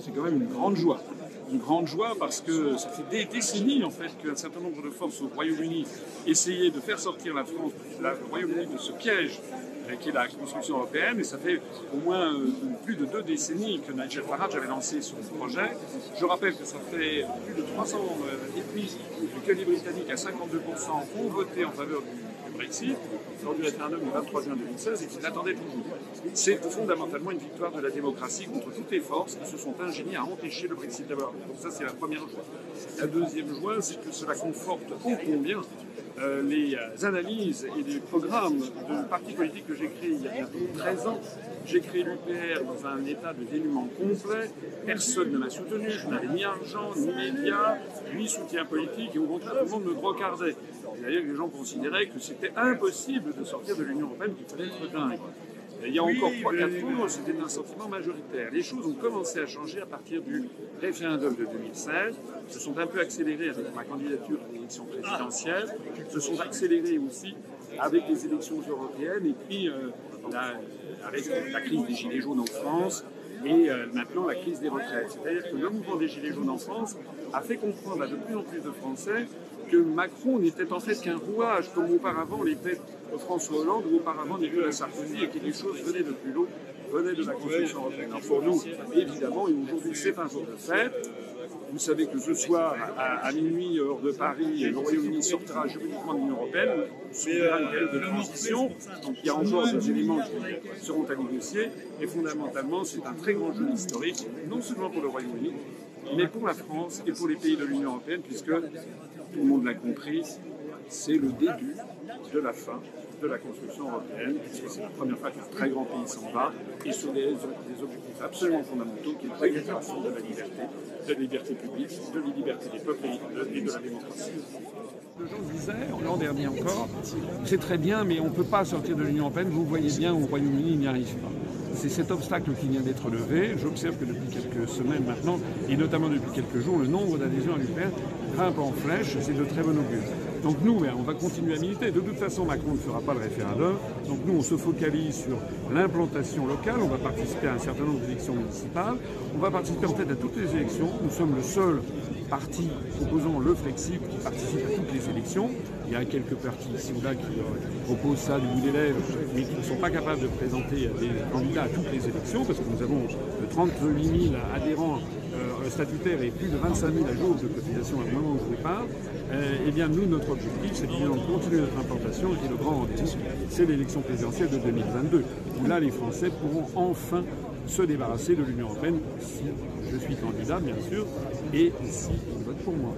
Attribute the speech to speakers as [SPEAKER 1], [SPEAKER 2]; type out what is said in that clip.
[SPEAKER 1] c'est quand même une grande joie. Une grande joie parce que ça fait des décennies en fait qu'un certain nombre de forces au Royaume-Uni essayaient de faire sortir la France, le Royaume-Uni de ce piège euh, qui est la construction européenne. Et ça fait au moins euh, plus de deux décennies que Nigel Farage avait lancé son projet. Je rappelle que ça fait plus de 300 euh, et puis que les Britanniques à 52% ont voté en faveur du Brexit lors du référendum du 23 juin 2016 et qu'ils l'attendaient toujours. C'est fondamentalement une victoire de la démocratie contre toutes les forces qui se sont ingéniées à empêcher le Brexit d'abord. Donc ça, c'est la première joie. La deuxième joie, c'est que cela conforte ô combien euh, les analyses et les programmes de partis politiques que j'ai créés il y a bientôt 13 ans. J'ai créé l'UPR dans un état de dénuement complet. Personne ne m'a soutenu. Je n'avais ni argent, ni médias, ni soutien politique. Et au contraire, tout le monde me brocardait. D'ailleurs, les gens considéraient que c'était impossible de sortir de l'Union européenne, qu'il fallait être dingue. Il y a encore 3-4 ans, c'était un sentiment majoritaire. Les choses ont commencé à changer à partir du référendum de 2016, se sont un peu accélérées avec ma candidature à l'élection présidentielle, se sont accélérées aussi avec les élections européennes et puis euh, la, la, crise des Gilets jaunes en France et euh, maintenant la crise des retraites. C'est-à-dire que le mouvement des Gilets jaunes en France a fait comprendre à de plus en plus de Français que Macron n'était en fait qu'un rouage comme auparavant l'était François Hollande ou auparavant Nicolas Sarkozy et que les choses venaient de plus haut, venaient de la construction européenne. Alors pour nous, évidemment, et aujourd'hui c'est un jour de fête, vous savez que ce soir, à, minuit, hors de Paris, le Royaume-Uni sortira juridiquement de l'Union européenne, sur une période de transition. Donc il y a encore des éléments qui seront à négocier. Et fondamentalement, c'est un très grand jeu historique, non seulement pour le Royaume-Uni, mais pour la France et pour les pays de l'Union européenne, puisque tout le monde l'a compris, c'est le début de la fin de la construction européenne, puisque c'est la première fois qu'un très grand pays s'en va, et sur des, objectifs absolument fondamentaux, qui est la récupération de la liberté, de la liberté publique, de la liberté des peuples et de, la démocratie. Le gens disaient, l'an dernier encore, c'est très bien, mais on ne peut pas sortir de l'Union européenne, vous voyez bien, au Royaume-Uni, il n'y arrive pas. C'est cet obstacle qui vient d'être levé. J'observe que depuis quelques semaines maintenant, et notamment depuis quelques jours, le nombre d'adhésions à l'UPR grimpe en flèche. C'est de très bon augure. Donc nous, on va continuer à militer. De toute façon, Macron ne fera pas le référendum. Donc nous, on se focalise sur l'implantation locale. On va participer à un certain nombre d'élections municipales. On va participer en fait à toutes les élections. Nous sommes le seul parti proposant le Frexit qui participe à toutes les élections. Il y a quelques partis ici ou là qui euh, proposent ça du bout des lèvres, mais qui ne sont pas capables de présenter des candidats à toutes les élections, parce que nous avons 38 000 adhérents euh, statutaires et plus de 25 000 à jour de cotisation à moment où je vous parle. Eh bien, nous, notre objectif, c'est de continuer notre implantation et le grand rendez-vous, c'est l'élection présidentielle de 2022, où là, les Français pourront enfin se débarrasser de l'Union européenne si je suis candidat, bien sûr, et si ils votent pour moi.